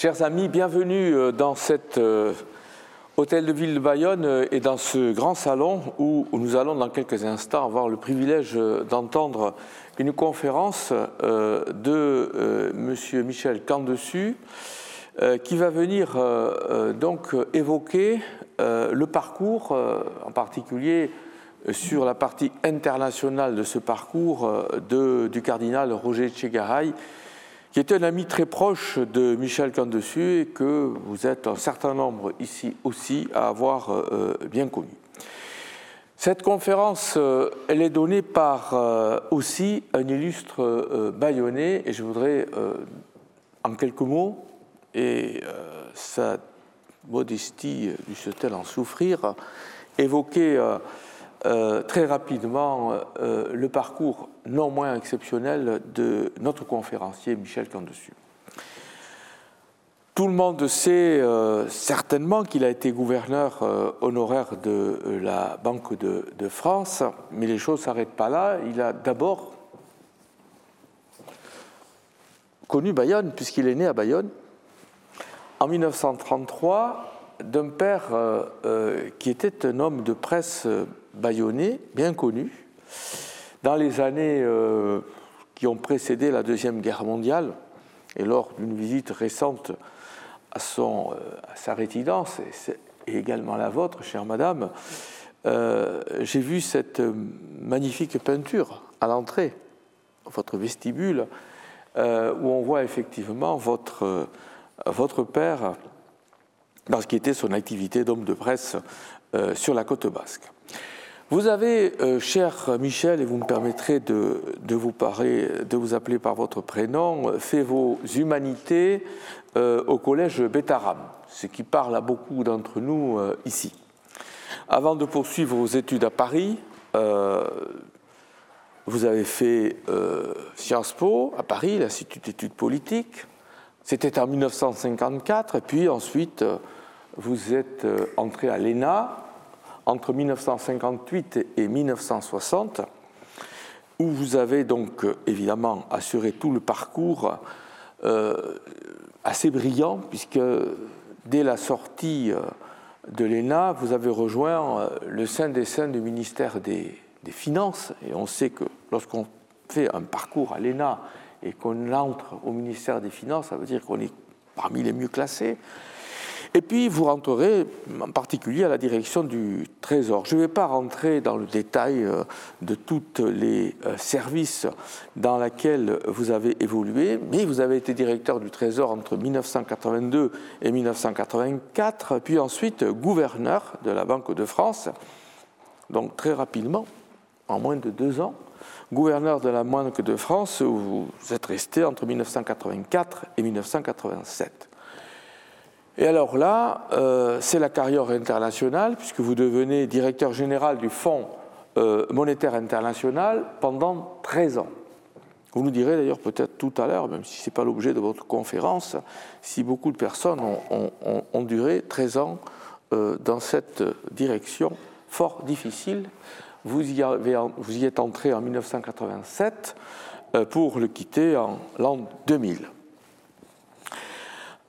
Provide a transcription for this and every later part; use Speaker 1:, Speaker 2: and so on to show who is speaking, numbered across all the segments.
Speaker 1: Chers amis, bienvenue euh, dans cet euh, hôtel de ville de Bayonne euh, et dans ce grand salon où nous allons dans quelques instants avoir le privilège d'entendre une conférence de M. Michel Candessu qui va venir donc évoquer le parcours, en particulier sur la partie internationale de ce parcours du cardinal Roger Tchegaray qui est un ami très proche de Michel Candessu et que vous êtes un certain nombre ici aussi à avoir euh, bien connu. Cette conférence, euh, elle est donnée par euh, aussi un illustre bayonnais et je voudrais, en quelques mots, et sa modestie du se-t-elle en souffrir, évoquer euh, très rapidement euh, le parcours non moins exceptionnel de notre conférencier Michel Candessu. Tout le monde sait euh, certainement qu'il a été gouverneur honoraire de la Banque de, de France, mais les choses ne s'arrêtent pas là. Il a d'abord connu Bayonne, puisqu'il est né à Bayonne, en 1933, d'un père qui était un homme de presse bayonnais, bien connu, dans les années euh, qui ont précédé la Deuxième Guerre mondiale, et lors d'une visite récente à, euh, sa résidence, et, également la vôtre, chère madame, euh, j'ai vu cette magnifique peinture à l'entrée, votre vestibule, où on voit effectivement votre père dans ce qui était son activité d'homme de presse sur la côte basque. Vous avez, euh, cher Michel, et vous me permettrez de, vous parler, de vous appeler par votre prénom, fait vos humanités euh, au collège Bétaram, ce qui parle à beaucoup d'entre nous euh, ici. Avant de poursuivre vos études à Paris, vous avez fait Sciences Po à Paris, l'Institut d'études politiques. C'était en 1954, et puis ensuite vous êtes entré à l'ENA entre 1958 et 1960, où vous avez donc euh, évidemment assuré tout le parcours euh, assez brillant, puisque dès la sortie euh, de l'ENA, vous avez rejoint le sein des saints du ministère des, des Finances, et on sait que lorsqu'on fait un parcours à l'ENA et qu'on entre au ministère des Finances, ça veut dire qu'on est parmi les mieux classés. Et puis, vous rentrerez en particulier à la direction du Trésor. Je ne vais pas rentrer dans le détail euh, de tous les euh, services dans lesquels vous avez évolué, mais vous avez été directeur du Trésor entre 1982 et 1984, puis ensuite gouverneur de la Banque de France, donc très rapidement, en moins de deux ans, gouverneur de la Banque de France, où vous êtes resté entre 1984 et 1987. Et alors là, euh, c'est la carrière internationale, puisque vous devenez directeur général du Fonds euh, monétaire international pendant 13 ans. Vous nous direz d'ailleurs peut-être tout à l'heure, même si ce n'est pas l'objet de votre conférence, si beaucoup de personnes ont, duré 13 ans euh, dans cette direction fort difficile. Vous y, vous y êtes entré en 1987 pour le quitter en l'an 2000.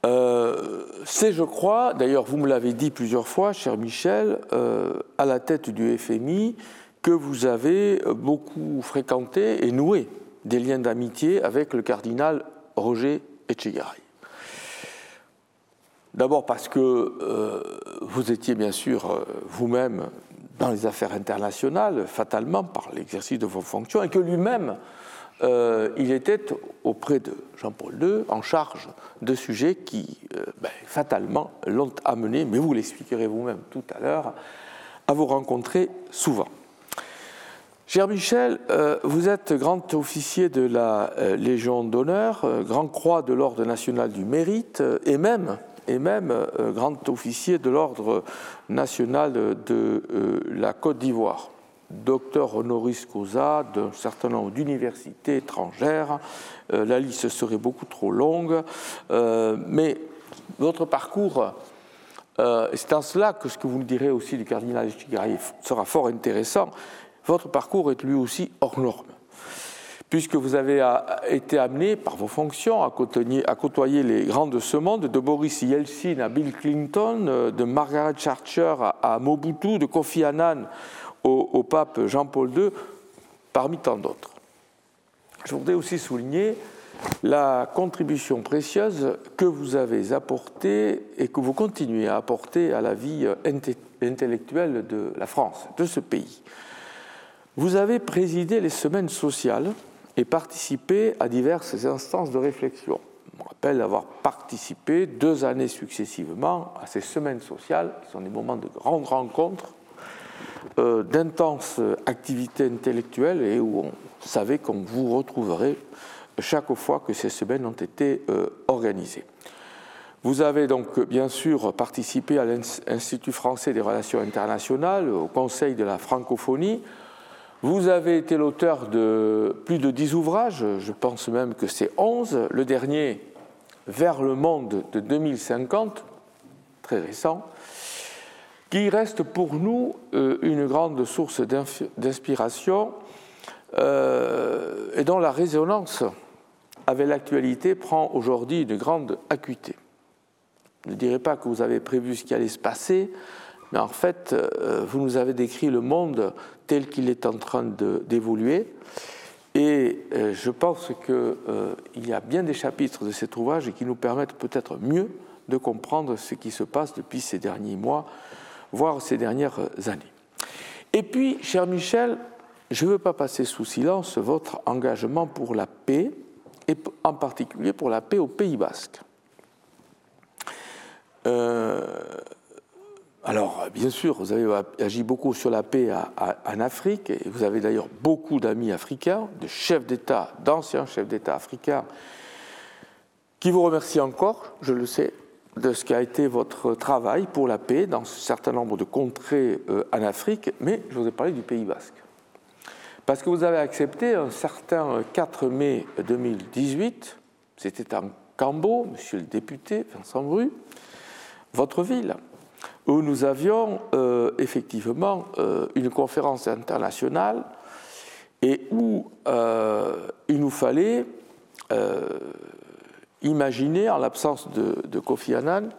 Speaker 1: Euh, c'est, je crois, d'ailleurs vous me l'avez dit plusieurs fois, cher Michel, euh, à la tête du FMI, que vous avez beaucoup fréquenté et noué des liens d'amitié avec le cardinal Roger Echegaray. D'abord parce que euh, vous étiez bien sûr vous-même dans les affaires internationales, fatalement par l'exercice de vos fonctions, et que lui-même euh, il était auprès de Jean-Paul II en charge de sujets qui, euh, ben, fatalement, l'ont amené, mais vous l'expliquerez vous-même tout à l'heure, à vous rencontrer souvent. Cher Michel, euh, vous êtes grand officier de la Légion d'honneur, grand croix de l'Ordre national du mérite et même, et même grand officier de l'Ordre national de la Côte d'Ivoire docteur honoris causa d'un certain nombre d'universités étrangères. Euh, la liste serait beaucoup trop longue, euh, mais votre parcours, euh, c'est en cela que ce que vous nous direz aussi du cardinal Chigaray sera fort intéressant. Votre parcours est lui aussi hors norme. puisque vous avez été amené par vos fonctions à côtoyer, les grands de ce monde, de Boris Yeltsin à Bill Clinton, de Margaret Thatcher à Mobutu, de Kofi Annan au, pape Jean-Paul II, parmi tant d'autres. Je voudrais aussi souligner la contribution précieuse que vous avez apportée et que vous continuez à apporter à la vie intellectuelle de la France, de ce pays. Vous avez présidé les semaines sociales et participé à diverses instances de réflexion. Je me rappelle avoir participé deux années successivement à ces semaines sociales, qui sont des moments de grandes rencontres, d'intenses activités intellectuelles et où on savait qu'on vous retrouverait chaque fois que ces semaines ont été euh, organisées. Vous avez donc bien sûr participé à l'Institut français des relations internationales, au Conseil de la francophonie, vous avez été l'auteur de plus de dix ouvrages, je pense même que c'est onze. Le dernier, Vers le monde de 2050, très récent, qui reste pour nous euh, une grande source d'inspiration euh, et dont la résonance avec l'actualité prend aujourd'hui une grande acuité. Je ne dirais pas que vous avez prévu ce qui allait se passer, mais en fait, euh, vous nous avez décrit le monde tel qu'il est en train d'évoluer. Et je pense qu'il y a bien des chapitres de cet ouvrage qui nous permettent peut-être mieux de comprendre ce qui se passe depuis ces derniers mois, voire ces dernières années. Et puis, cher Michel, je ne veux pas passer sous silence votre engagement pour la paix, et en particulier pour la paix au Pays basque. Euh, alors, bien sûr, vous avez agi beaucoup sur la paix en Afrique, et vous avez d'ailleurs beaucoup d'amis africains, de chefs d'État, d'anciens chefs d'État africains, qui vous remercient encore, je le sais, de ce qui a été votre travail pour la paix dans un certain nombre de contrées euh, en Afrique, mais je vous ai parlé du Pays basque. Parce que vous avez accepté un certain 4 mai 2018, c'était en Cambo, monsieur le député Vincent Bru, votre ville, où nous avions euh, effectivement euh, une conférence internationale et où il nous fallait imaginer, en l'absence de, Kofi Annan,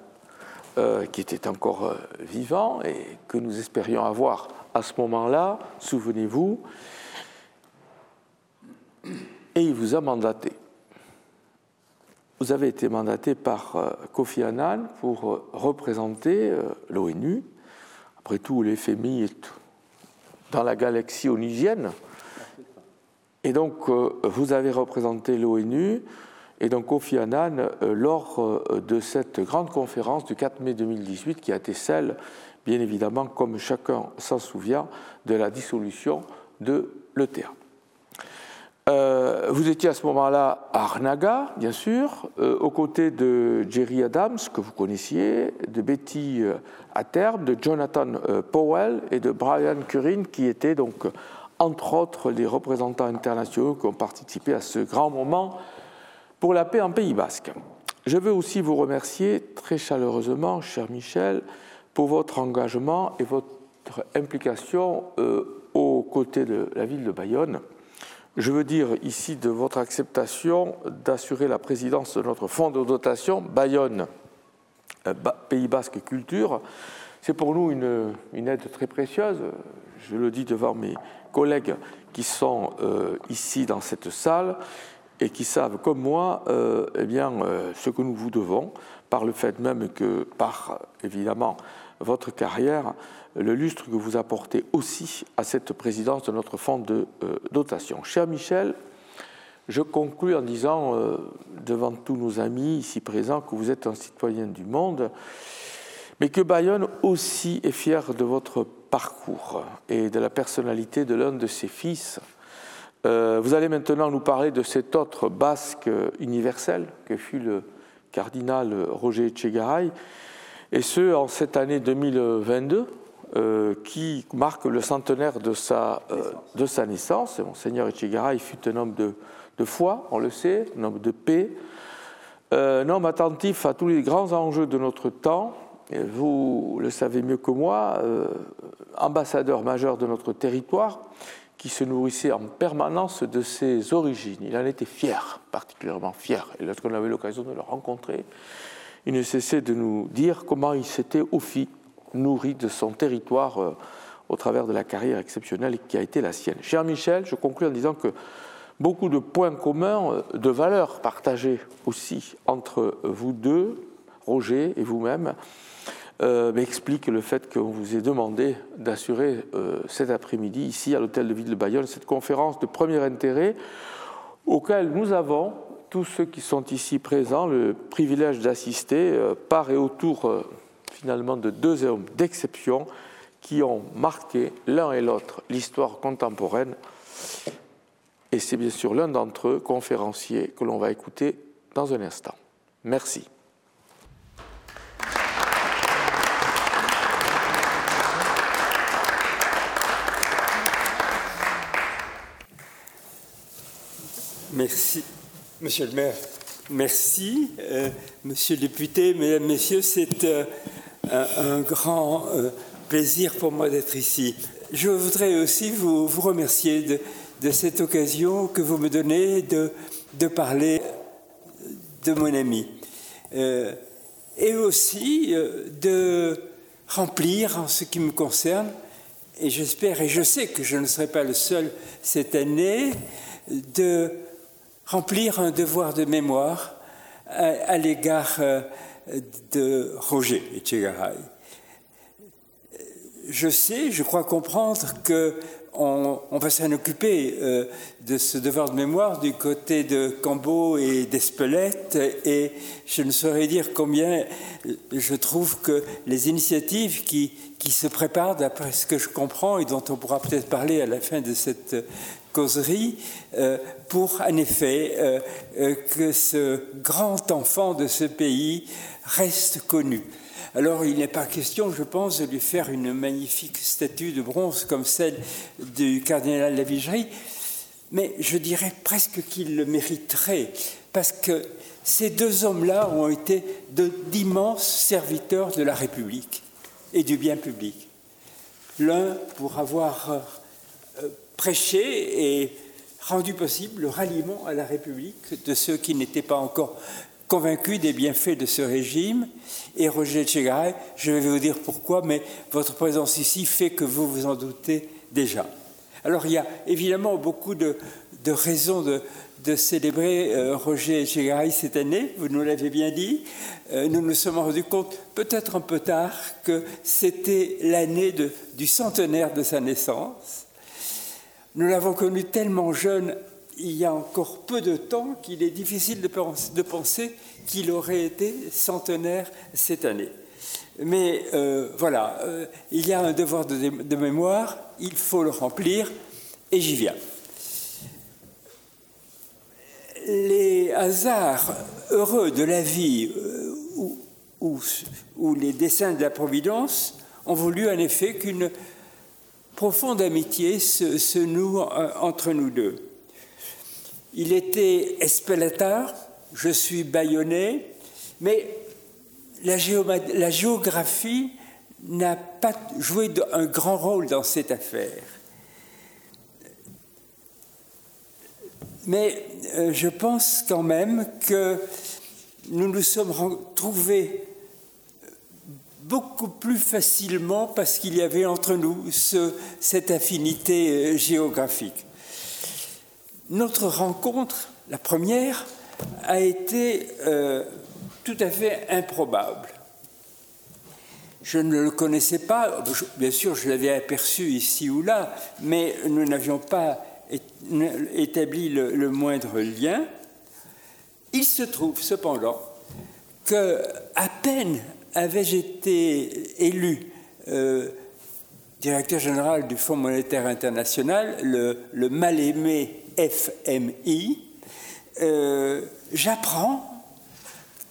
Speaker 1: qui était encore vivant et que nous espérions avoir à ce moment-là, souvenez-vous, et il vous a mandaté vous avez été mandaté par euh, Kofi Annan pour euh, représenter euh, l'ONU. Après tout, l'FMI est dans la galaxie onusienne. Et donc, vous avez représenté l'ONU et donc Kofi Annan lors de cette grande conférence du 4 mai 2018 qui a été celle, bien évidemment, comme chacun s'en souvient, de la dissolution de l'ETA. Euh, vous étiez à ce moment-là à Arnaga, bien sûr, euh, aux côtés de Jerry Adams, que vous connaissiez, de Betty euh, Aterbe, de Jonathan Powell et de Brian Currin, qui étaient donc, entre autres, les représentants internationaux qui ont participé à ce grand moment pour la paix en Pays basque. Je veux aussi vous remercier très chaleureusement, cher Michel, pour votre engagement et votre implication aux côtés de la ville de Bayonne je veux dire ici de votre acceptation d'assurer la présidence de notre fonds de dotation Bayonne, euh, Pays Basque Culture. C'est pour nous une, aide très précieuse. Je le dis devant mes collègues qui sont euh, ici dans cette salle et qui savent comme moi euh, eh bien, ce que nous vous devons, par le fait même que, par évidemment votre carrière, le lustre que vous apportez aussi à cette présidence de notre fonds de euh, dotation. Cher Michel, je conclus en disant euh, devant tous nos amis ici présents que vous êtes un citoyen du monde, mais que Bayonne aussi est fier de votre parcours et de la personnalité de l'un de ses fils. Euh, vous allez maintenant nous parler de cet autre basque universel que fut le cardinal Roger Etchegaray, et ce en cette année 2022, euh, qui marque le centenaire de sa, euh, de sa naissance. Monseigneur Echegaray fut un homme de, de, foi, on le sait, un homme de paix, un homme attentif à tous les grands enjeux de notre temps. Et vous le savez mieux que moi, ambassadeur majeur de notre territoire, qui se nourrissait en permanence de ses origines. Il en était fier, particulièrement fier. Et lorsqu'on avait l'occasion de le rencontrer, il ne cessait de nous dire comment il s'était aussi nourri de son territoire euh, au travers de la carrière exceptionnelle qui a été la sienne. Cher Michel, je conclus en disant que beaucoup de points communs, euh, de valeurs partagées aussi entre vous deux, Roger et vous-même, euh, m'explique le fait qu'on vous ait demandé d'assurer euh, cet après-midi, ici à l'hôtel de ville de Bayonne, cette conférence de premier intérêt auquel nous avons, tous ceux qui sont ici présents, le privilège d'assister euh, par et autour finalement de deux hommes d'exception qui ont marqué l'un et l'autre l'histoire contemporaine. Et c'est bien sûr l'un d'entre eux, conférencier, que l'on va écouter dans un instant. Merci.
Speaker 2: Merci, Monsieur le maire. Merci, euh, Monsieur le député, Mesdames, Messieurs, c'est euh, un, grand euh, plaisir pour moi d'être ici. Je voudrais aussi vous, vous remercier de, de, cette occasion que vous me donnez de, de parler de mon ami et aussi de remplir en ce qui me concerne, et j'espère et je sais que je ne serai pas le seul cette année, de remplir un devoir de mémoire à, l'égard euh, de Roger Echegaray. Je sais, je crois comprendre que on, va s'en occuper euh, de ce devoir de mémoire du côté de Cambo et d'Espelette, et je ne saurais dire combien je trouve que les initiatives qui, qui se préparent, d'après ce que je comprends, et dont on pourra peut-être parler à la fin de cette causerie euh, pour, en effet, euh, euh, que ce grand enfant de ce pays reste connu. Alors, il n'est pas question, je pense, de lui faire une magnifique statue de bronze comme celle du cardinal Lavigerie, mais je dirais presque qu'il le mériterait, parce que ces deux hommes-là ont été d'immenses serviteurs de la République et du bien public. L'un pour avoir prêché et rendu possible le ralliement à la République de ceux qui n'étaient pas encore convaincus des bienfaits de ce régime. Et Roger Tchegaray, je vais vous dire pourquoi, mais votre présence ici fait que vous vous en doutez déjà. Alors il y a évidemment beaucoup de, raisons de, célébrer euh, Roger Tchegaray cette année, vous nous l'avez bien dit. Euh, nous nous sommes rendus compte, peut-être un peu tard, que c'était l'année du centenaire de sa naissance. Nous l'avons connu tellement jeune il y a encore peu de temps qu'il est difficile de penser qu'il aurait été centenaire cette année. Mais euh, voilà, euh, il y a un devoir de, mémoire, il faut le remplir, et j'y viens. Les hasards heureux de la vie euh, ou les desseins de la Providence ont voulu en effet qu'une profonde amitié se, noue euh, entre nous deux. Il était espélateur, je suis bayonnais, mais la, géographie n'a pas joué un grand rôle dans cette affaire. Mais euh, je pense quand même que nous nous sommes trouvés beaucoup plus facilement parce qu'il y avait entre nous cette affinité euh, géographique. Notre rencontre, la première, a été euh, tout à fait improbable. Je ne le connaissais pas, bien sûr je l'avais aperçu ici ou là, mais nous n'avions pas établi le moindre lien. Il se trouve cependant que à peine avais-je été élu euh, directeur général du Fonds monétaire international, le, mal-aimé FMI, euh, j'apprends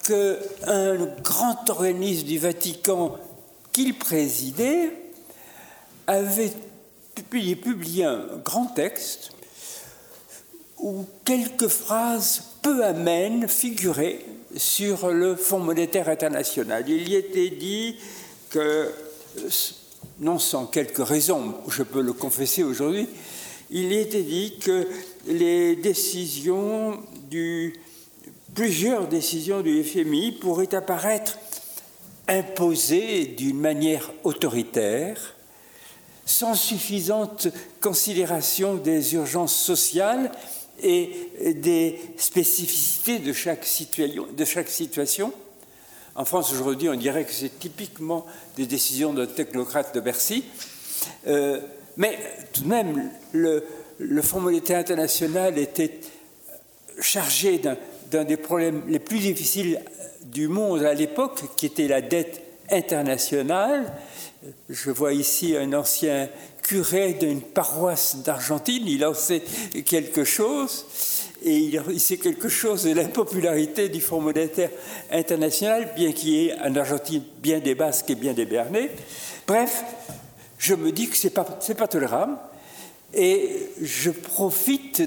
Speaker 2: qu'un grand organisme du Vatican qu'il présidait avait publié, publié un grand texte où quelques phrases peu amènes figuraient sur le Fonds monétaire international. Il y était dit que, non sans quelques raisons, je peux le confesser aujourd'hui, il était dit que les décisions du, plusieurs décisions du FMI pourraient apparaître imposées d'une manière autoritaire, sans suffisante considération des urgences sociales et des spécificités de chaque, situation. En France, aujourd'hui, on dirait que c'est typiquement des décisions de technocrates de Bercy. Euh, mais tout de même, le Fonds monétaire international était chargé d'un des problèmes les plus difficiles du monde à l'époque, qui était la dette internationale. Je vois ici un ancien curé d'une paroisse d'Argentine, il en sait quelque chose, et il sait quelque chose de l'impopularité du Fonds monétaire international, bien qu'il y ait en Argentine bien des Basques et bien des Bernais. Bref, je me dis que ce n'est pas, pas tolérable, et je profite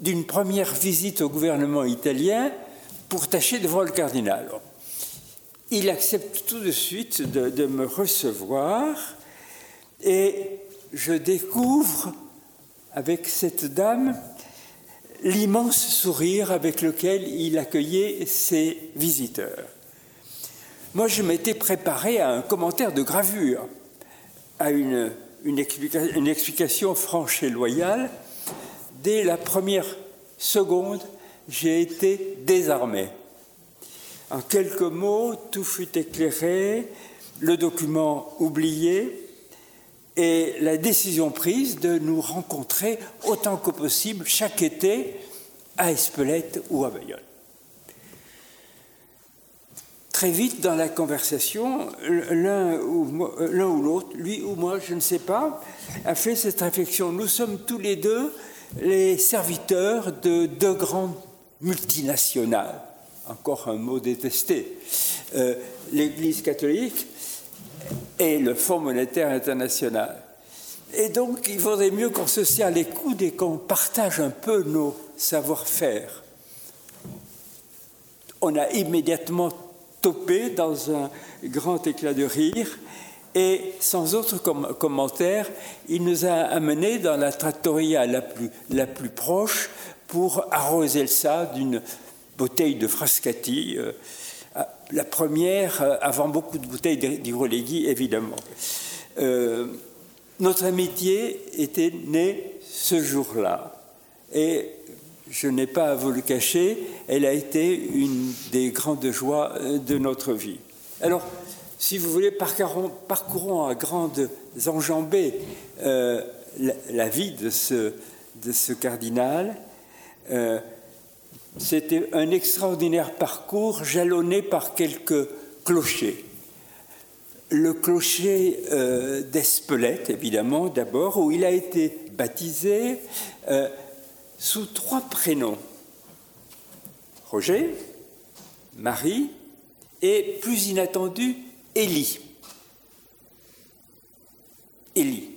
Speaker 2: d'une première visite au gouvernement italien pour tâcher de voir le cardinal. Il accepte tout de suite de me recevoir et je découvre avec cette dame l'immense sourire avec lequel il accueillait ses visiteurs. Moi, je m'étais préparé à un commentaire de gravure, à une explication franche et loyale. Dès la première seconde, j'ai été désarmé. En quelques mots, tout fut éclairé, le document oublié et la décision prise de nous rencontrer autant que possible chaque été à Espelette ou à Bayonne très vite dans la conversation, l'un ou, ou l'autre, lui ou moi, je ne sais pas, a fait cette réflexion. Nous sommes tous les deux les serviteurs de deux grandes multinationales. Encore un mot détesté. Euh, L'Église catholique et le Fonds monétaire international. Et donc, il vaudrait mieux qu'on se serre les coudes et qu'on partage un peu nos savoir-faire. On a immédiatement topé dans un grand éclat de rire. Et sans autre commentaire, il nous a amenés dans la trattoria la plus, la plus proche pour arroser le ça d'une bouteille de frascati, euh, la première euh, avant beaucoup de bouteilles d'Irolegui, évidemment. Euh, notre amitié était née ce jour-là. Et je n'ai pas à vous le cacher, elle a été une des grandes joies euh, de notre vie. Alors, si vous voulez, parcourons, à grandes enjambées la, vie de ce, cardinal. C'était un extraordinaire parcours jalonné par quelques clochers. Le clocher d'Espelette, évidemment, d'abord, où il a été baptisé sous trois prénoms. Roger, Marie et, plus inattendu, Élie. Élie.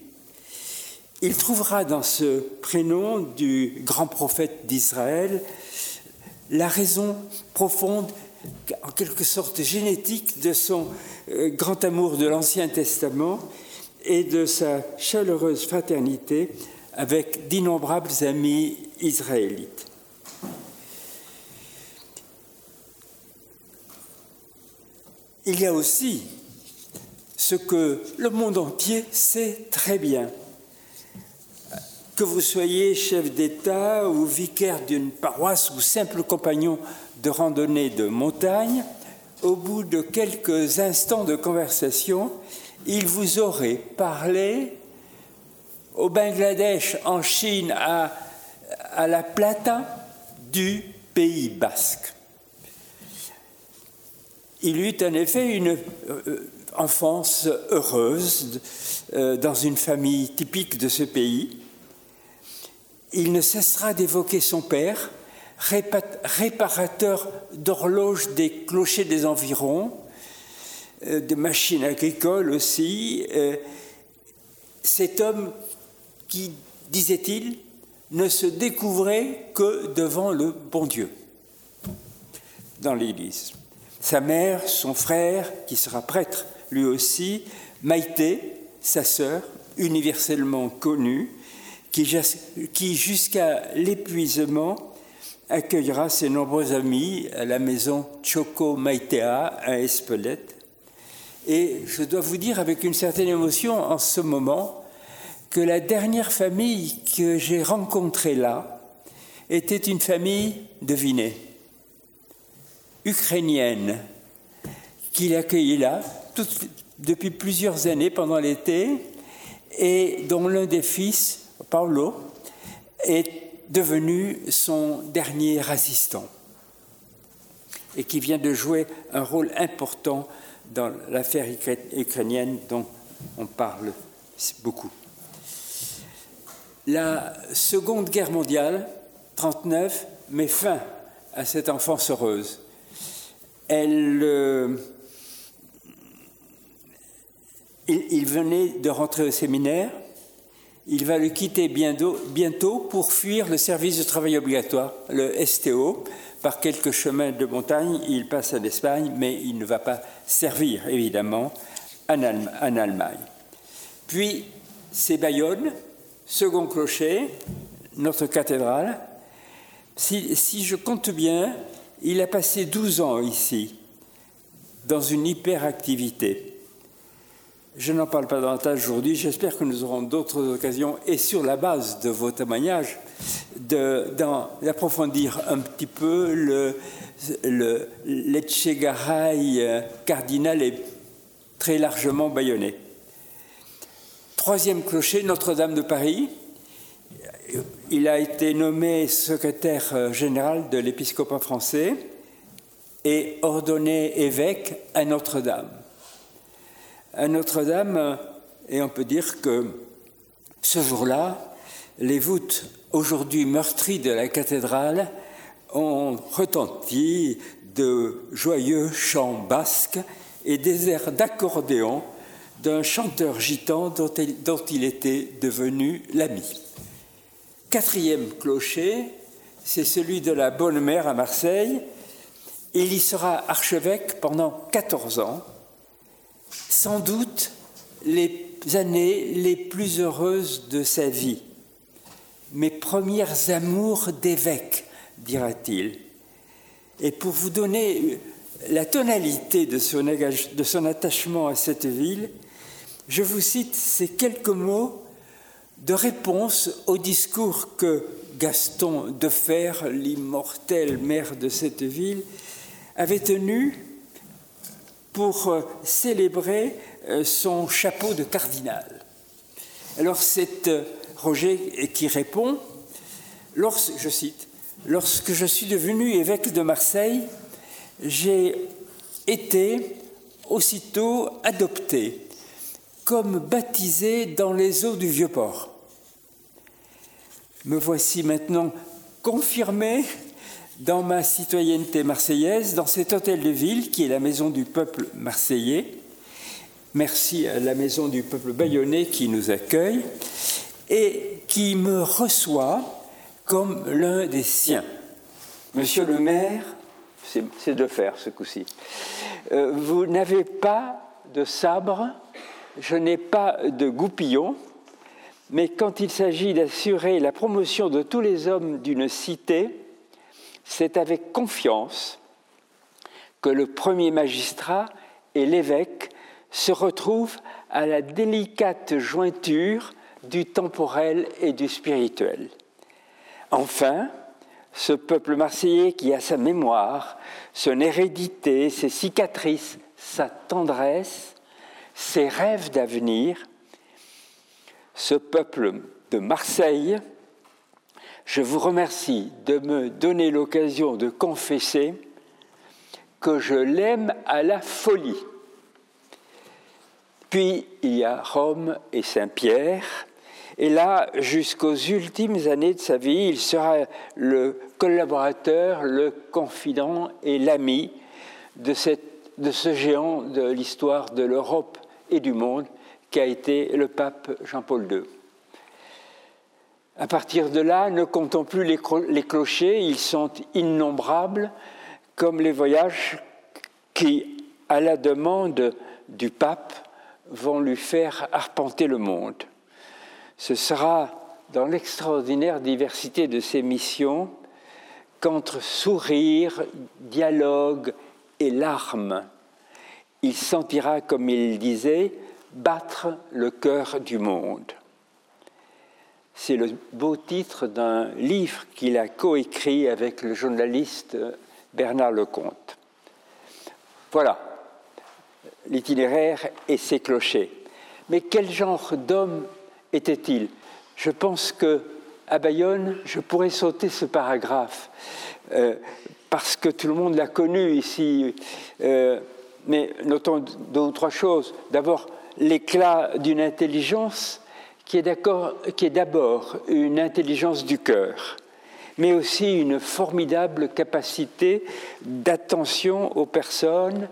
Speaker 2: Il trouvera dans ce prénom du grand prophète d'Israël la raison profonde, en quelque sorte génétique, de son euh, grand amour de l'Ancien Testament et de sa chaleureuse fraternité avec d'innombrables amis israélites. Il y a aussi ce que le monde entier sait très bien. Que vous soyez chef d'État ou vicaire d'une paroisse ou simple compagnon de randonnée de montagne, au bout de quelques instants de conversation, il vous aurait parlé au Bangladesh, en Chine, à, à la Plata du Pays basque. Il eut en effet une euh, enfance heureuse euh, dans une famille typique de ce pays. Il ne cessera d'évoquer son père, réparateur d'horloges des clochers des environs, euh, de machines agricoles aussi. Cet homme qui, disait-il, ne se découvrait que devant le bon Dieu dans l'Église. Sa mère, son frère, qui sera prêtre lui aussi, Maïté, sa sœur, universellement connue, qui, jusqu'à l'épuisement, accueillera ses nombreux amis à la maison Choco Maitea à Espelette. Et je dois vous dire avec une certaine émotion en ce moment que la dernière famille que j'ai rencontrée là était une famille, devinez, ukrainienne, qu'il accueillit là depuis plusieurs années pendant l'été et dont l'un des fils Paolo, est devenu son dernier assistant et qui vient de jouer un rôle important dans l'affaire ukrainienne dont on parle beaucoup. La Seconde Guerre mondiale, 1939, met fin à cette enfance heureuse. Elle, euh, il venait de rentrer au séminaire, il va le quitter bientôt, pour fuir le service de travail obligatoire, le STO. Par quelques chemins de montagne, il passe à l'Espagne, mais il ne va pas servir, évidemment, en, Allemagne. Puis, c'est Bayonne, second clocher, notre cathédrale. Si, si, je compte bien, il a passé 12 ans ici, dans une hyperactivité. Je n'en parle pas davantage aujourd'hui. J'espère que nous aurons d'autres occasions, et sur la base de vos témoignages, d'approfondir un petit peu le, l'Etchegaray cardinal est très largement bayonné. Troisième clocher, Notre-Dame de Paris. Il a été nommé secrétaire général de l'épiscopat français et ordonné évêque à Notre-Dame à Notre-Dame, et on peut dire que ce jour-là, les voûtes aujourd'hui meurtries de la cathédrale ont retenti de joyeux chants basques et des airs d'accordéon d'un chanteur gitan dont il, était devenu l'ami. Quatrième clocher, c'est celui de la Bonne Mère à Marseille. Il y sera archevêque pendant 14 ans sans doute les années les plus heureuses de sa vie, mes premières amours d'évêque, dira-t-il. Et pour vous donner la tonalité de son, de son attachement à cette ville, je vous cite ces quelques mots de réponse au discours que Gaston Defer, l'immortel maire de cette ville, avait tenu pour euh, célébrer euh, son chapeau de cardinal. Alors c'est euh, Roger qui répond, je cite, Lorsque je suis devenu évêque de Marseille, j'ai été aussitôt adopté comme baptisé dans les eaux du Vieux-Port. Me voici maintenant confirmé dans ma citoyenneté marseillaise, dans cet hôtel de ville qui est la maison du peuple marseillais. Merci à la maison du peuple bayonnais qui nous accueille et qui me reçoit comme l'un des siens. Monsieur le maire, c'est de faire ce coup-ci. Euh, vous n'avez pas de sabre, je n'ai pas de goupillon, mais quand il s'agit d'assurer la promotion de tous les hommes d'une cité, c'est avec confiance que le premier magistrat et l'évêque se retrouvent à la délicate jointure du temporel et du spirituel. Enfin, ce peuple marseillais qui a sa mémoire, son hérédité, ses cicatrices, sa tendresse, ses rêves d'avenir, ce peuple de Marseille je vous remercie de me donner l'occasion de confesser que je l'aime à la folie. Puis il y a Rome et Saint-Pierre, et là, jusqu'aux ultimes années de sa vie, il sera le collaborateur, le confident et l'ami de, ce géant de l'histoire de l'Europe et du monde qu'a été le pape Jean-Paul II. À partir de là, ne comptons plus les, clochers, ils sont innombrables, comme les voyages qui, à la demande du pape, vont lui faire arpenter le monde. Ce sera dans l'extraordinaire diversité de ses missions qu'entre sourire, dialogue et larmes, il sentira, comme il disait, battre le cœur du monde. C'est le beau titre d'un livre qu'il a coécrit avec le journaliste Bernard Lecomte. Voilà l'itinéraire et ses clochers. Mais quel genre d'homme était-il? Je pense que à Bayonne, je pourrais sauter ce paragraphe euh, parce que tout le monde l'a connu ici. Euh, mais notons deux ou trois choses. D'abord, l'éclat d'une intelligence qui est d'abord une intelligence du cœur, mais aussi une formidable capacité d'attention aux personnes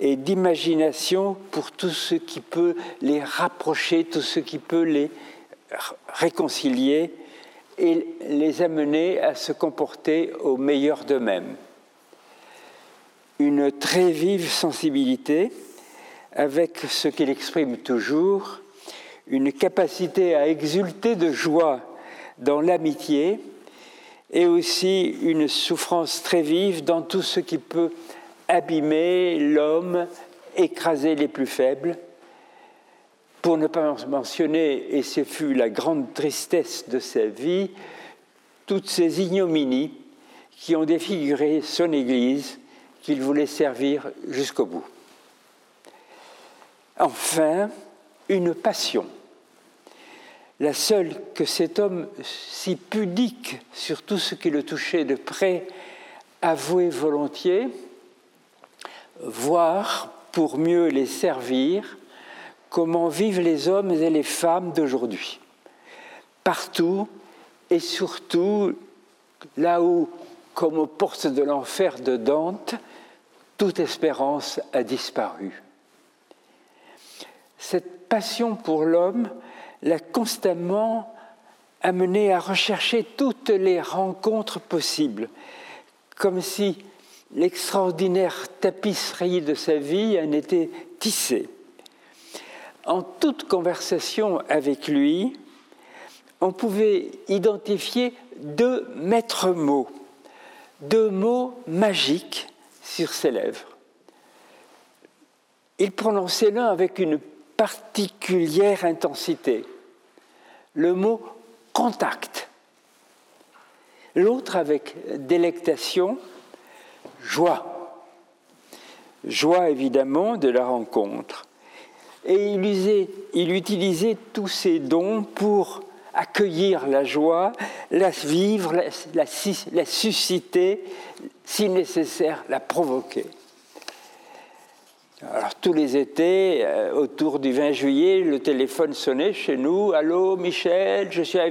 Speaker 2: et d'imagination pour tout ce qui peut les rapprocher, tout ce qui peut les réconcilier et les amener à se comporter au meilleur d'eux-mêmes. Une très vive sensibilité avec ce qu'il exprime toujours, une capacité à exulter de joie dans l'amitié et aussi une souffrance très vive dans tout ce qui peut abîmer l'homme, écraser les plus faibles. Pour ne pas mentionner, et ce fut la grande tristesse de sa vie, toutes ces ignominies qui ont défiguré son Église qu'il voulait servir jusqu'au bout. Enfin, une passion, la seule que cet homme si pudique sur tout ce qui le touchait de près avouait volontiers, voir pour mieux les servir comment vivent les hommes et les femmes d'aujourd'hui. Partout et surtout là où, comme aux portes de l'enfer de Dante, toute espérance a disparu. Cette passion pour l'homme l'a constamment amené à rechercher toutes les rencontres possibles, comme si l'extraordinaire tapisserie de sa vie en était tissée. En toute conversation avec lui, on pouvait identifier deux maîtres mots, deux mots magiques sur ses lèvres. Il prononçait l'un avec une particulière intensité, le mot contact, l'autre avec délectation, joie. Joie évidemment de la rencontre. Et il, utilisait tous ses dons pour accueillir la joie, la vivre, la susciter, si nécessaire, la provoquer. Alors tous les étés, euh, autour du 20 juillet, le téléphone sonnait chez nous. Allô, Michel, je suis à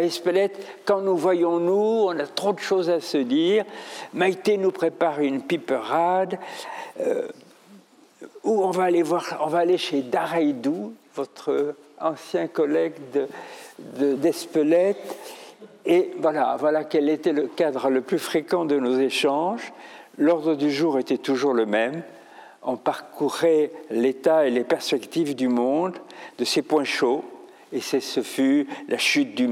Speaker 2: Espelette. Quand nous voyons-nous On a trop de choses à se dire. Maïté nous prépare une piperade. Euh, où on va aller voir On va aller chez Dareidou, votre ancien collègue d'Espelette. De, Et voilà, voilà quel était le cadre le plus fréquent de nos échanges. L'ordre du jour était toujours le même on parcourait l'état et les perspectives du monde de ces points chauds. Et ce fut la chute du,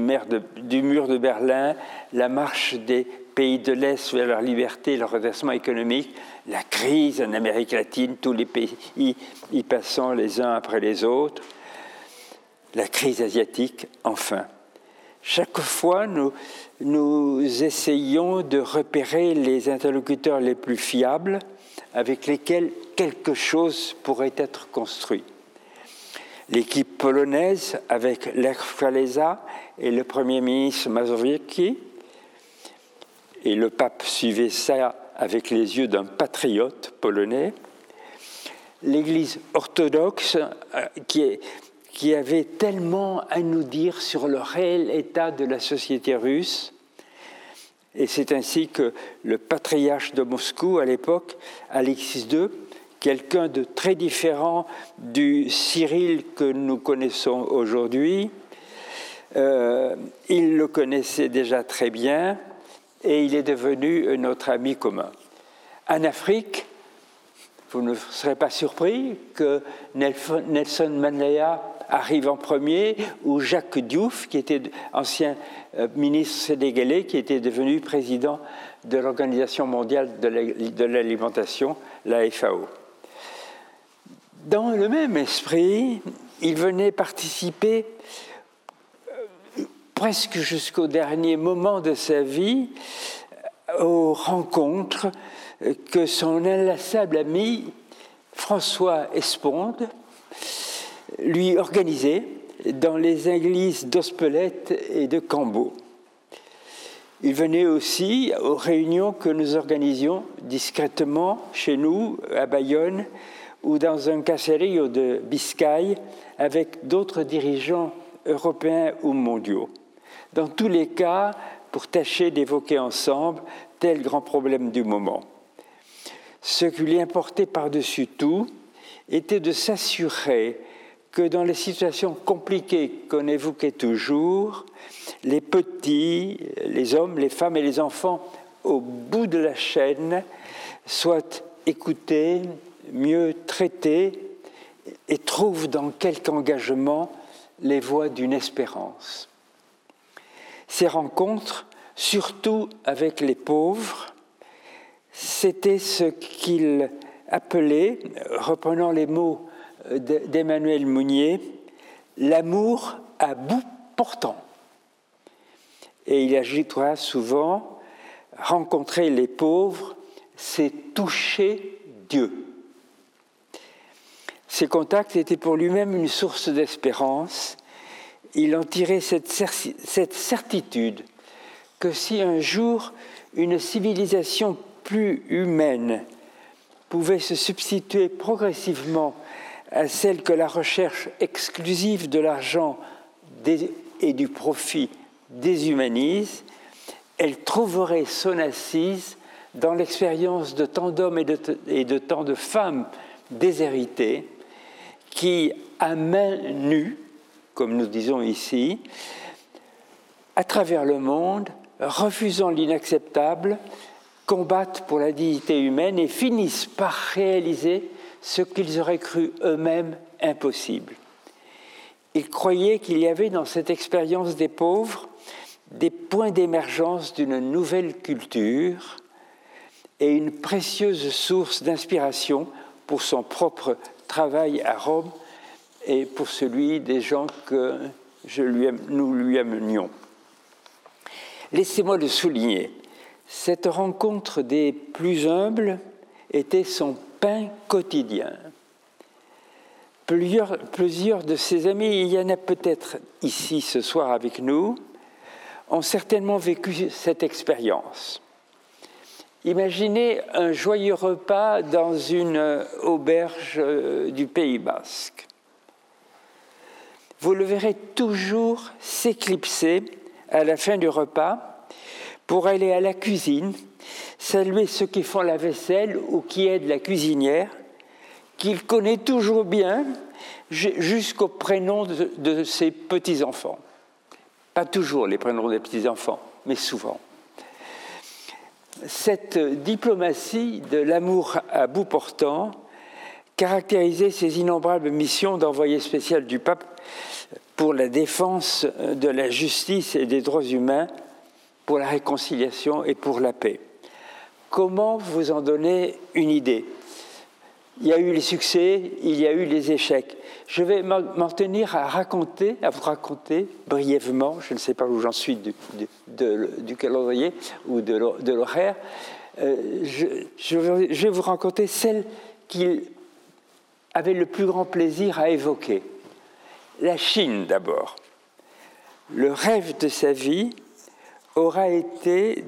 Speaker 2: du, mur de Berlin, la marche des pays de l'Est vers leur liberté, leur redressement économique, la crise en Amérique latine, tous les pays y passant les uns après les autres, la crise asiatique, enfin. Chaque fois, nous, essayons de repérer les interlocuteurs les plus fiables avec lesquels quelque chose pourrait être construit. L'équipe polonaise avec Lech et le Premier ministre Mazowiecki, et le pape suivait ça avec les yeux d'un patriote polonais. L'Église orthodoxe euh, qui, qui avait tellement à nous dire sur le réel état de la société russe, et c'est ainsi que le patriarche de Moscou à l'époque, Alexis II, quelqu'un de très différent du Cyril que nous connaissons aujourd'hui, euh, il le connaissait déjà très bien et il est devenu notre ami commun. En Afrique, vous ne serez pas surpris que Nelson Mandela arrive en premier, ou Jacques Diouf, qui était ancien euh, ministre sénégalais, qui était devenu président de l'Organisation mondiale de l'alimentation, la FAO. Dans le même esprit, il venait participer euh, presque jusqu'au dernier moment de sa vie aux rencontres que son inlassable ami François Esponde lui organisait dans les églises d'Ospelette et de Cambo. Il venait aussi aux réunions que nous organisions discrètement chez nous, à Bayonne, ou dans un caserio de Biscaye, avec d'autres dirigeants européens ou mondiaux. Dans tous les cas, pour tâcher d'évoquer ensemble tel grand problème du moment. Ce qui lui importait par-dessus tout était de s'assurer que dans les situations compliquées qu'on évoquait toujours, les petits, les hommes, les femmes et les enfants au bout de la chaîne soient écoutés, mieux traités et trouvent dans quelque engagement les voies d'une espérance. Ces rencontres, surtout avec les pauvres, c'était ce qu'il appelait, reprenant les mots d'Emmanuel Mounier, l'amour à bout portant. Et il ajoutera souvent, rencontrer les pauvres, c'est toucher Dieu. Ces contacts étaient pour lui-même une source d'espérance. Il en tirait cette, cette certitude que si un jour une civilisation plus humaine pouvait se substituer progressivement à celle que la recherche exclusive de l'argent et du profit déshumanise, elle trouverait son assise dans l'expérience de tant d'hommes et de, et de tant de femmes déshéritées qui, à main nue, comme nous disons ici, à travers le monde, refusant l'inacceptable, combattent pour la dignité humaine et finissent par réaliser ce qu'ils auraient cru eux-mêmes impossible. Ils croyaient qu'il y avait dans cette expérience des pauvres des points d'émergence d'une nouvelle culture et une précieuse source d'inspiration pour son propre travail à Rome et pour celui des gens que je lui nous lui amenions. Laissez-moi le souligner, cette rencontre des plus humbles était son quotidien. Plusieurs, plusieurs de ses amis, il y en a peut-être ici ce soir avec nous, ont certainement vécu cette expérience. Imaginez un joyeux repas dans une auberge euh, du Pays basque. Vous le verrez toujours s'éclipser à la fin du repas pour aller à la cuisine, saluer ceux qui font la vaisselle ou qui aident la cuisinière, qu'il connaît toujours bien jusqu'au prénom de, ses petits-enfants. Pas toujours les prénoms des petits-enfants, mais souvent. Cette diplomatie de l'amour à bout portant caractérisait ses innombrables missions d'envoyé spécial du pape pour la défense de la justice et des droits humains pour la réconciliation et pour la paix. Comment vous en donner une idée? Il y a eu les succès, il y a eu les échecs. Je vais m'en tenir à raconter, à vous raconter brièvement, je ne sais pas où j'en suis du, calendrier ou de l'horaire, euh, je, je, vais vous raconter celle qu'il avait le plus grand plaisir à évoquer. La Chine d'abord. Le rêve de sa vie, aura été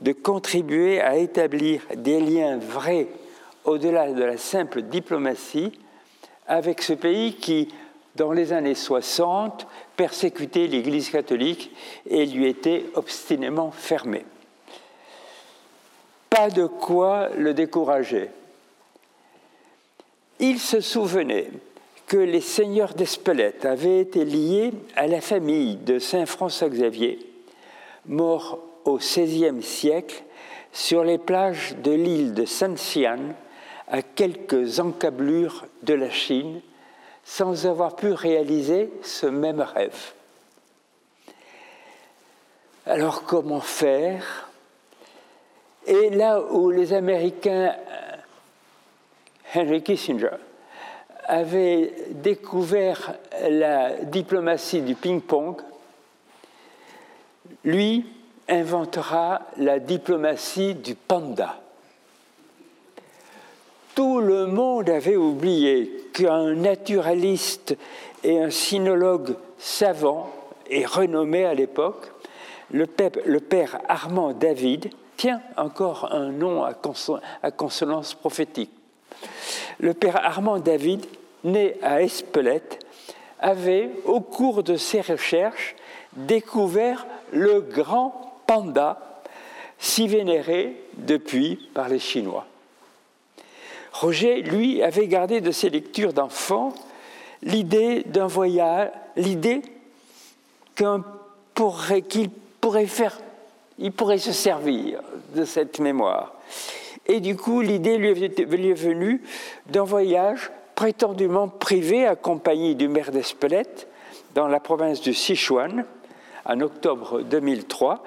Speaker 2: de contribuer à établir des liens vrais au-delà de la simple diplomatie avec ce pays qui, dans les années 60, persécutait l'Église catholique et lui était obstinément fermé. Pas de quoi le décourager. Il se souvenait que les seigneurs d'Espelette avaient été liés à la famille de Saint François Xavier mort au XVIe siècle sur les plages de l'île de Saint-Sian, à quelques encablures de la Chine sans avoir pu réaliser ce même rêve. Alors comment faire? Et là où les Américains, Henry Kissinger, avaient découvert la diplomatie du ping-pong, lui inventera la diplomatie du panda. Tout le monde avait oublié qu'un naturaliste et un sinologue savant et renommé à l'époque, le, père Armand David, tient encore un nom à, consonance prophétique. Le père Armand David, né à Espelette, avait, au cours de ses recherches, découvert le grand panda, si vénéré depuis par les Chinois. Roger, lui, avait gardé de ses lectures d'enfant l'idée d'un voyage, l'idée qu'il pourrait, faire, il pourrait se servir de cette mémoire. Et du coup, l'idée lui est venue d'un voyage prétendument privé accompagné du maire d'Espelette dans la province du Sichuan en octobre 2003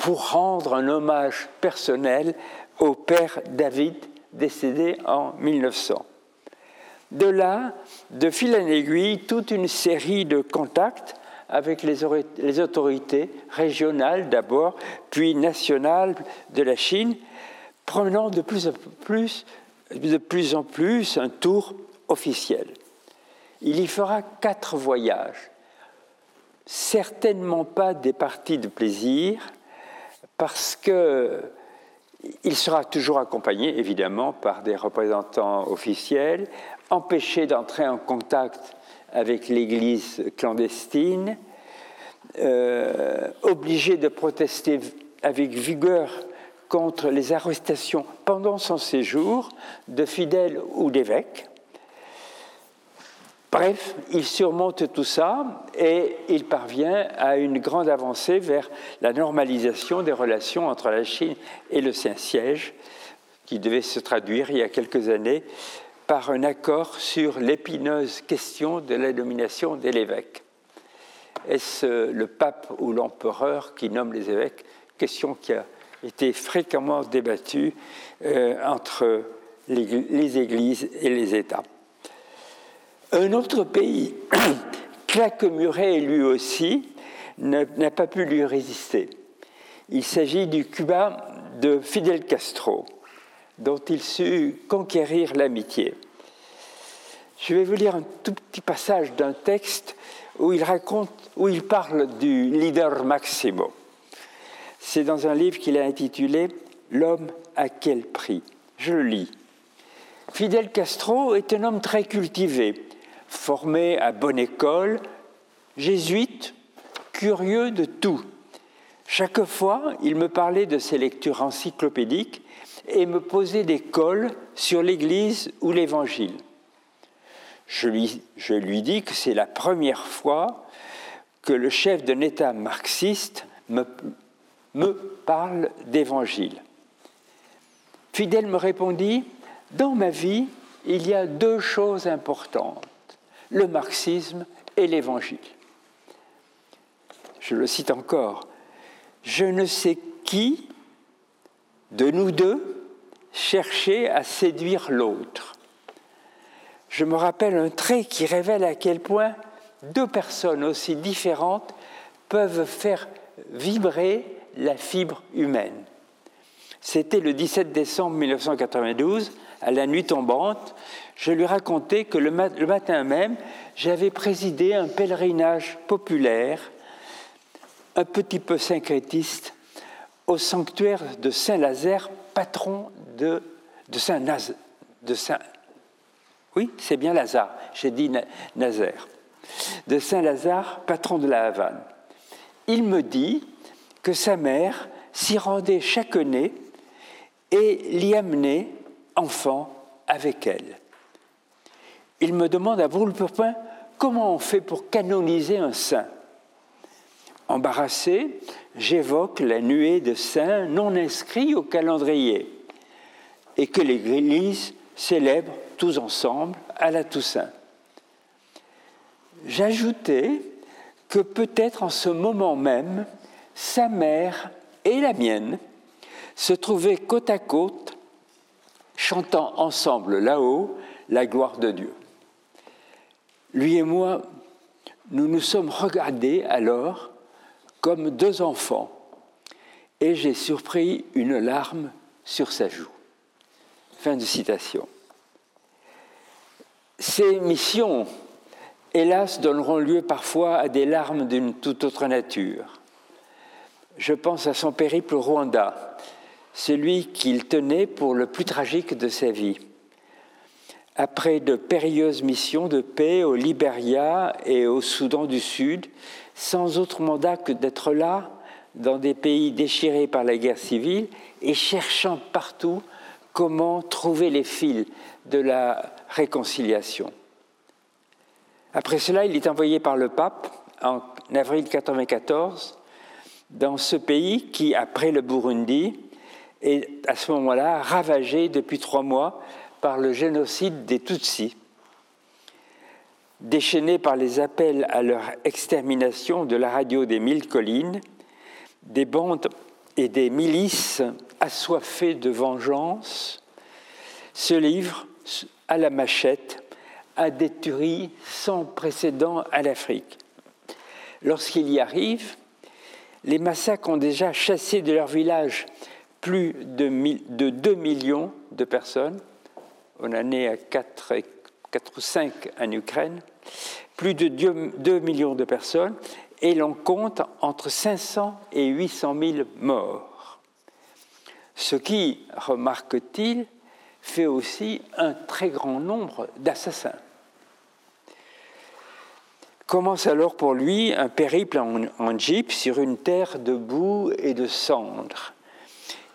Speaker 2: pour rendre un hommage personnel au père David décédé en 1900. De là, de fil en aiguille, toute une série de contacts avec les, autorités régionales d'abord, puis nationales de la Chine, prenant de plus en plus, de plus, en plus un tour officiel. Il y fera quatre voyages, certainement pas des parties de plaisir, parce que il sera toujours accompagné, évidemment, par des représentants officiels, empêché d'entrer en contact avec l'Église clandestine, euh, obligé de protester avec vigueur contre les arrestations pendant son séjour de fidèles ou d'évêques, Bref, il surmonte tout ça et il parvient à une grande avancée vers la normalisation des relations entre la Chine et le Saint-Siège, qui devait se traduire il y a quelques années par un accord sur l'épineuse question de la nomination de l'évêque. Est-ce le pape ou l'empereur qui nomme les évêques? Question qui a été fréquemment débattue euh, entre les églises et les États. Un autre pays, claquemuré lui aussi, n'a pas pu lui résister. Il s'agit du Cuba de Fidel Castro, dont il sut conquérir l'amitié. Je vais vous lire un tout petit passage d'un texte où il où il parle du leader Maximo. C'est dans un livre qu'il a intitulé L'homme à quel prix Je le lis. Fidel Castro est un homme très cultivé, formé à bonne école, jésuite, curieux de tout. Chaque fois, il me parlait de ses lectures encyclopédiques et me posait des cols sur l'Église ou l'Évangile. Je lui, dis que c'est la première fois que le chef d'un État marxiste me, me parle d'Évangile. Fidèle me répondit, Dans ma vie, il y a deux choses importantes le marxisme et l'évangile. Je le cite encore. Je ne sais qui de nous deux cherchait à séduire l'autre. Je me rappelle un trait qui révèle à quel point deux personnes aussi différentes peuvent faire vibrer la fibre humaine. C'était le 17 décembre 1992, à la nuit tombante, je lui racontais que le, matin même, j'avais présidé un pèlerinage populaire, un petit peu syncrétiste, au sanctuaire de Saint-Lazare, patron de. Saint, oui, c'est bien Lazare, j'ai dit Nazaire. De Saint-Lazare, patron de la Havane. Il me dit que sa mère s'y rendait chaque année et l'y amenait enfant avec elle. Il me demande à brûle-pourpoint comment on fait pour canoniser un saint. Embarrassé, j'évoque la nuée de saints non inscrits au calendrier et que l'Église célèbrent tous ensemble à la Toussaint. J'ajoutais que peut-être en ce moment même, sa mère et la mienne se trouvaient côte à côte, chantant ensemble là-haut la gloire de Dieu. Lui et moi, nous nous sommes regardés alors comme deux enfants, et j'ai surpris une larme sur sa joue. Fin de citation. Ces missions, hélas, donneront lieu parfois à des larmes d'une toute autre nature. Je pense à son périple au Rwanda, celui qu'il tenait pour le plus tragique de sa vie. Après de périlleuses missions de paix au Libéria et au Soudan du Sud, sans autre mandat que d'être là, dans des pays déchirés par la guerre civile, et cherchant partout comment trouver les fils de la réconciliation. Après cela, il est envoyé par le pape en avril 1994 dans ce pays qui, après le Burundi, est à ce moment-là ravagé depuis trois mois par le génocide des Tutsis. Déchaînés par les appels à leur extermination de la radio des mille collines, des bandes et des milices assoiffées de vengeance se livrent à la machette à des tueries sans précédent à l'Afrique. Lorsqu'il y arrive, les massacres ont déjà chassé de leur village plus de, 2 millions de personnes. On en est à 4, 4 ou 5 en Ukraine. Plus de 2 millions de personnes. Et l'on compte entre 500 et 800 000 morts. Ce qui, remarque-t-il, fait aussi un très grand nombre d'assassins. Commence alors pour lui un périple en, jeep sur une terre de boue et de cendres.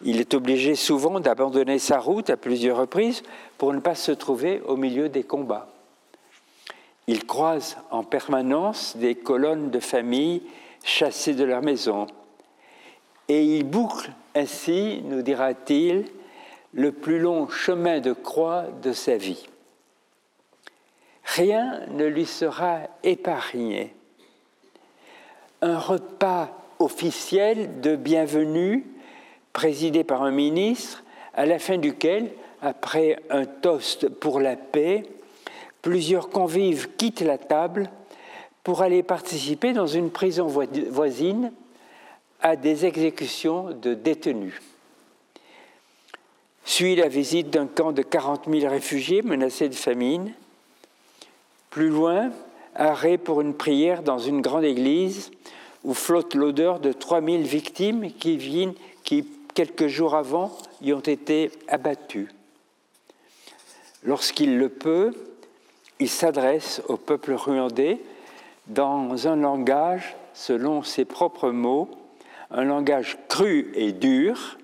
Speaker 2: Il est obligé souvent d'abandonner sa route à plusieurs reprises pour ne pas se trouver au milieu des combats. Il croise en permanence des colonnes de familles chassées de leur maison. Et il boucle ainsi, nous dira-t-il, le plus long chemin de croix de sa vie rien ne lui sera épargné. Un repas officiel de bienvenue présidé par un ministre, à la fin duquel, après un toast pour la paix, plusieurs convives quittent la table pour aller participer dans une prison voisine à des exécutions de détenus. Suit la visite d'un camp de 40 000 réfugiés menacés de famine, plus loin, arrêt pour une prière dans une grande église où flotte l'odeur de 3000 victimes qui, viennent, qui, quelques jours avant, y ont été abattues. Lorsqu'il le peut, il s'adresse au peuple rwandais dans un langage, selon ses propres mots, un langage cru et dur,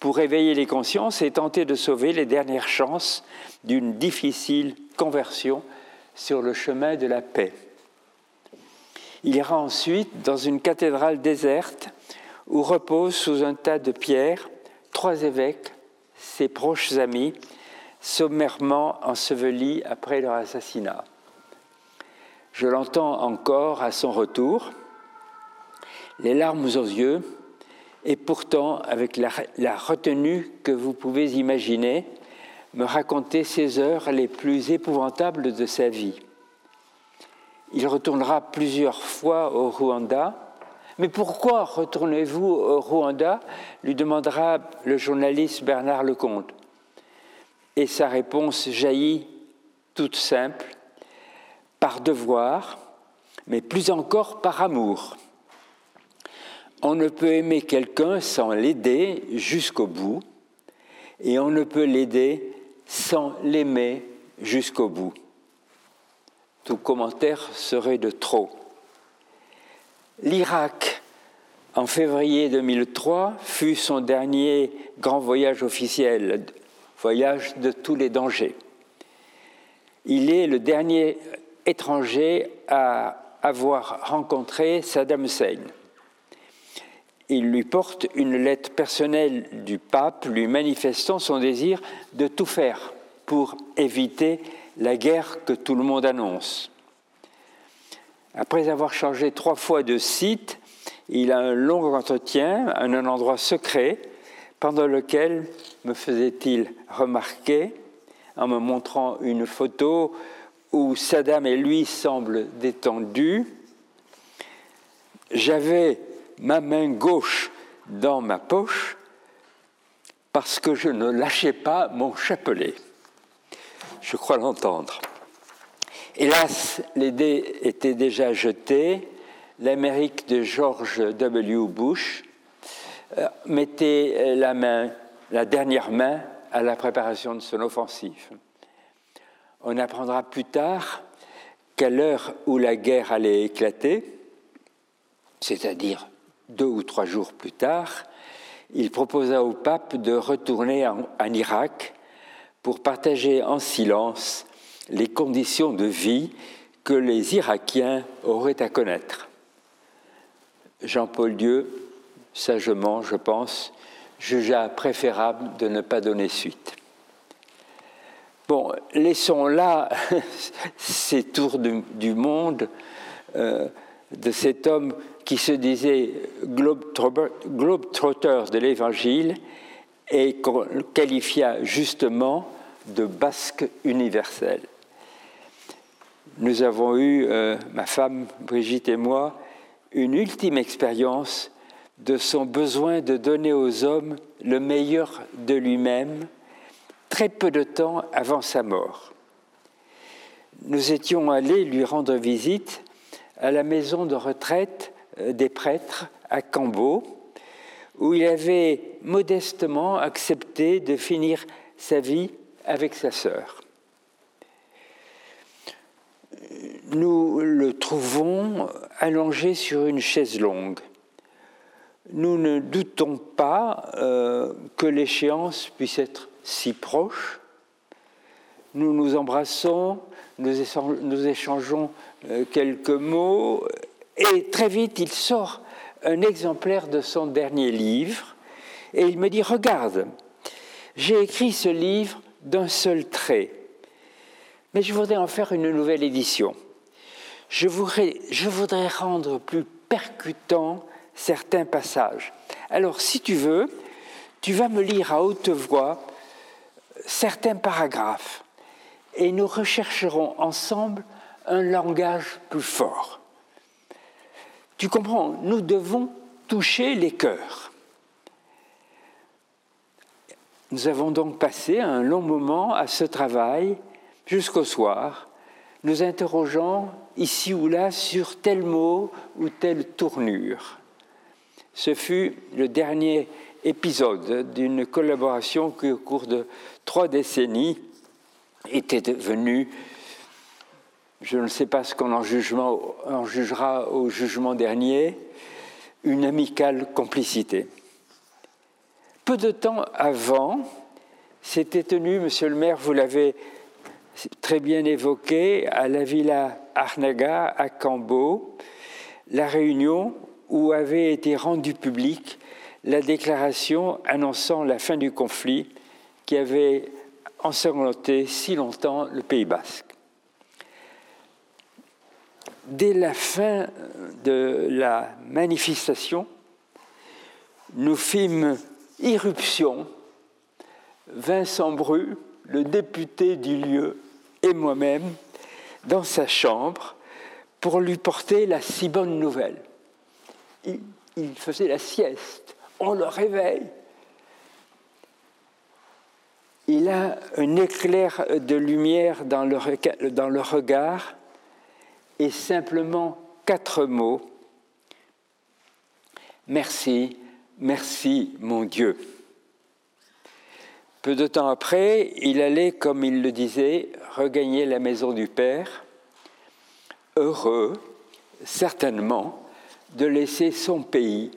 Speaker 2: pour éveiller les consciences et tenter de sauver les dernières chances d'une difficile conversion sur le chemin de la paix. Il ira ensuite dans une cathédrale déserte où reposent sous un tas de pierres trois évêques, ses proches amis, sommairement ensevelis après leur assassinat. Je l'entends encore à son retour, les larmes aux yeux, et pourtant avec la, la retenue que vous pouvez imaginer, me raconter ces heures les plus épouvantables de sa vie. Il retournera plusieurs fois au Rwanda. Mais pourquoi retournez-vous au Rwanda lui demandera le journaliste Bernard Lecomte. Et sa réponse jaillit toute simple, par devoir, mais plus encore par amour. On ne peut aimer quelqu'un sans l'aider jusqu'au bout, et on ne peut l'aider sans l'aimer jusqu'au bout. Tout commentaire serait de trop. L'Irak, en février 2003, fut son dernier grand voyage officiel, voyage de tous les dangers. Il est le dernier étranger à avoir rencontré Saddam Hussein. Il lui porte une lettre personnelle du pape lui manifestant son désir de tout faire pour éviter la guerre que tout le monde annonce. Après avoir changé trois fois de site, il a un long entretien à un endroit secret pendant lequel me faisait-il remarquer, en me montrant une photo où Saddam et lui semblent détendus, j'avais ma main gauche dans ma poche parce que je ne lâchais pas mon chapelet. Je crois l'entendre. Hélas, les dés étaient déjà jetés. L'Amérique de George W. Bush euh, mettait la main, la dernière main, à la préparation de son offensive. On apprendra plus tard qu'à l'heure où la guerre allait éclater, c'est-à-dire deux ou trois jours plus tard, il proposa au pape de retourner en, Irak pour partager en silence les conditions de vie que les Irakiens auraient à connaître. Jean-Paul Dieu, sagement, je pense, jugea préférable de ne pas donner suite. Bon, laissons là ces tours du, monde euh, de cet homme qui se disait globe-trotter de l'Évangile et qu'on qualifia justement de basque universel. Nous avons eu, euh, ma femme Brigitte et moi, une ultime expérience de son besoin de donner aux hommes le meilleur de lui-même très peu de temps avant sa mort. Nous étions allés lui rendre visite à la maison de retraite euh, des prêtres à Cambo, où il avait modestement accepté de finir sa vie avec sa sœur. Nous le trouvons allongé sur une chaise longue. Nous ne doutons pas euh, que l'échéance puisse être si proches. Nous nous embrassons, nous, échangeons euh, quelques mots, et très vite il sort un exemplaire de son dernier livre, et il me dit, regarde, j'ai écrit ce livre d'un seul trait, mais je voudrais en faire une nouvelle édition. Je voudrais, rendre plus percutant certains passages. Alors, si tu veux, tu vas me lire à haute voix certains paragraphes et nous rechercherons ensemble un langage plus fort. Tu comprends, nous devons toucher les cœurs. Nous avons donc passé un long moment à ce travail jusqu'au soir, nous interrogeant ici ou là sur tel mot ou telle tournure. Ce fut le dernier épisode d'une collaboration qui, au cours de trois décennies, était devenue, je ne sais pas ce qu'on en, jugera au jugement dernier, une amicale complicité. Peu de temps avant, s'était tenu, monsieur le maire, vous l'avez très bien évoqué, à la villa Arnaga à Cambo, la réunion où avait été rendue publique la déclaration annonçant la fin du conflit qui avait ensanglanté si longtemps le Pays basque. Dès la fin de la manifestation, nous fîmes irruption, Vincent Bru, le député du lieu, et moi-même, dans sa chambre pour lui porter la si bonne nouvelle. Il, faisait la sieste on le réveille. Il a un éclair de lumière dans le, dans le regard et simplement quatre mots. Merci, merci mon Dieu. Peu de temps après, il allait, comme il le disait, regagner la maison du Père, heureux, certainement, de laisser son pays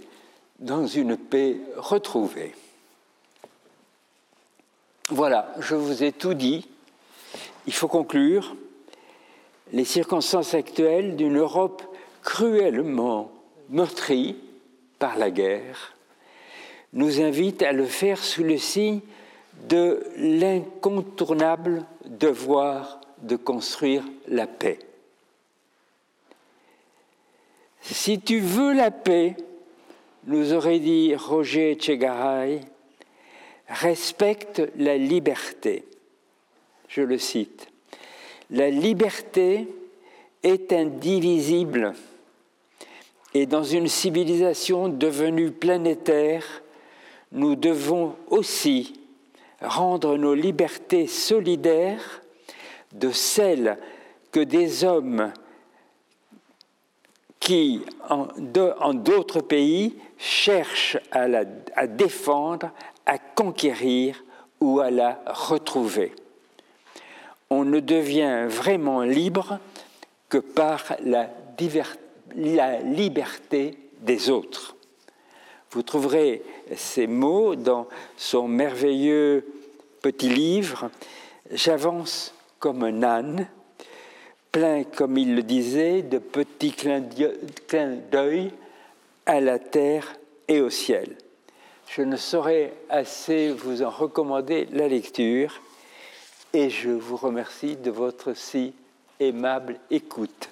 Speaker 2: dans une paix retrouvée. Voilà, je vous ai tout dit. Il faut conclure. Les circonstances actuelles d'une Europe cruellement meurtrie par la guerre nous invitent à le faire sous le signe de l'incontournable devoir de construire la paix. Si tu veux la paix, nous aurait dit Roger Chegaray, respecte la liberté. Je le cite. La liberté est indivisible et dans une civilisation devenue planétaire, nous devons aussi rendre nos libertés solidaires de celles que des hommes qui, en d'autres pays, cherchent à, la, défendre, à conquérir ou à la retrouver. On ne devient vraiment libre que par la, la liberté des autres. Vous trouverez ces mots dans son merveilleux petit livre J'avance comme un âne, plein, comme il le disait, de petits clins d'œil à la terre et au ciel. Je ne saurais assez vous en recommander la lecture et je vous remercie de votre si aimable écoute.